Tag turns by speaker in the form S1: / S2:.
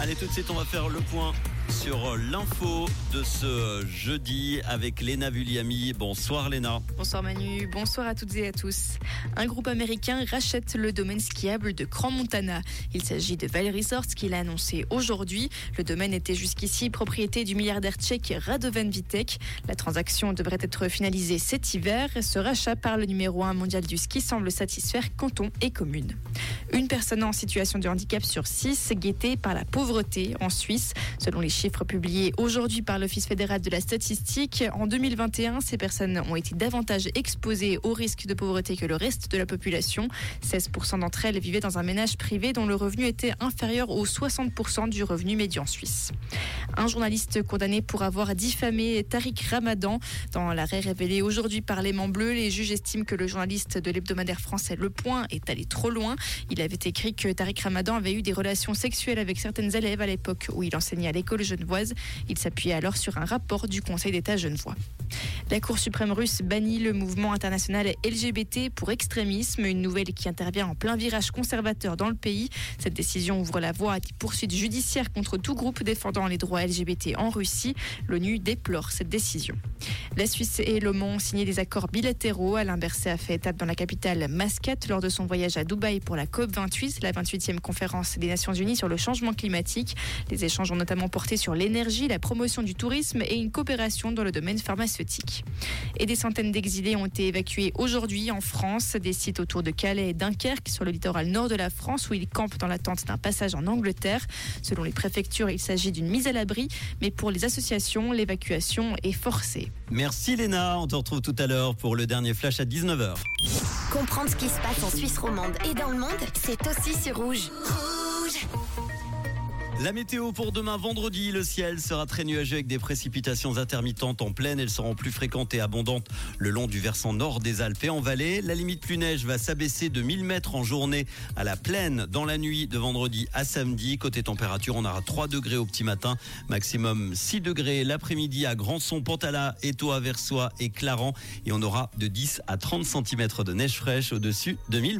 S1: Allez, tout de suite, on va faire le point sur l'info de ce jeudi avec Léna Vulliami. Bonsoir Léna.
S2: Bonsoir Manu, bonsoir à toutes et à tous. Un groupe américain rachète le domaine skiable de Grand Montana. Il s'agit de Val Resorts qu'il a annoncé aujourd'hui. Le domaine était jusqu'ici propriété du milliardaire tchèque Radovan Vitek. La transaction devrait être finalisée cet hiver. Ce rachat par le numéro 1 mondial du ski semble satisfaire canton et communes. Une personne en situation de handicap sur six guettée par la pauvreté en Suisse. Selon les chiffres publiés aujourd'hui par l'Office fédéral de la statistique, en 2021, ces personnes ont été davantage exposées au risque de pauvreté que le reste de la population. 16% d'entre elles vivaient dans un ménage privé dont le revenu était inférieur aux 60% du revenu médian suisse. Un journaliste condamné pour avoir diffamé Tariq Ramadan. Dans l'arrêt révélé aujourd'hui par l'aimant bleu, les juges estiment que le journaliste de l'hebdomadaire français Le Point est allé trop loin. Il avait écrit que Tariq Ramadan avait eu des relations sexuelles avec certaines élèves à l'époque où il enseignait à l'école genevoise. Il s'appuyait alors sur un rapport du Conseil d'État genevois. La Cour suprême russe bannit le mouvement international LGBT pour extrémisme, une nouvelle qui intervient en plein virage conservateur dans le pays. Cette décision ouvre la voie à des poursuites judiciaires contre tout groupe défendant les droits LGBT en Russie. L'ONU déplore cette décision. La Suisse et l'Oman ont signé des accords bilatéraux. Alain Berset a fait étape dans la capitale Mascate lors de son voyage à Dubaï pour la COP28, la 28e conférence des Nations Unies sur le changement climatique. Les échanges ont notamment porté sur l'énergie, la promotion du tourisme et une coopération dans le domaine pharmaceutique. Et des centaines d'exilés ont été évacués aujourd'hui en France, des sites autour de Calais et Dunkerque, sur le littoral nord de la France, où ils campent dans l'attente d'un passage en Angleterre. Selon les préfectures, il s'agit d'une mise à l'abri, mais pour les associations, l'évacuation est forcée.
S1: Merci Léna, on te retrouve tout à l'heure pour le dernier flash à 19h.
S3: Comprendre ce qui se passe en Suisse romande et dans le monde, c'est aussi sur Rouge. Rouge
S1: La météo pour demain vendredi, le ciel sera très nuageux avec des précipitations intermittentes en plaine. Elles seront plus fréquentes et abondantes le long du versant nord des Alpes et en vallée. La limite plus neige va s'abaisser de 1000 mètres en journée à la plaine dans la nuit de vendredi à samedi. Côté température, on aura 3 degrés au petit matin, maximum 6 degrés l'après-midi à Grandson, Pantala, Étoile, Versoix et Clarence. Et on aura de 10 à 30 cm de neige fraîche au-dessus de 1000 mètres.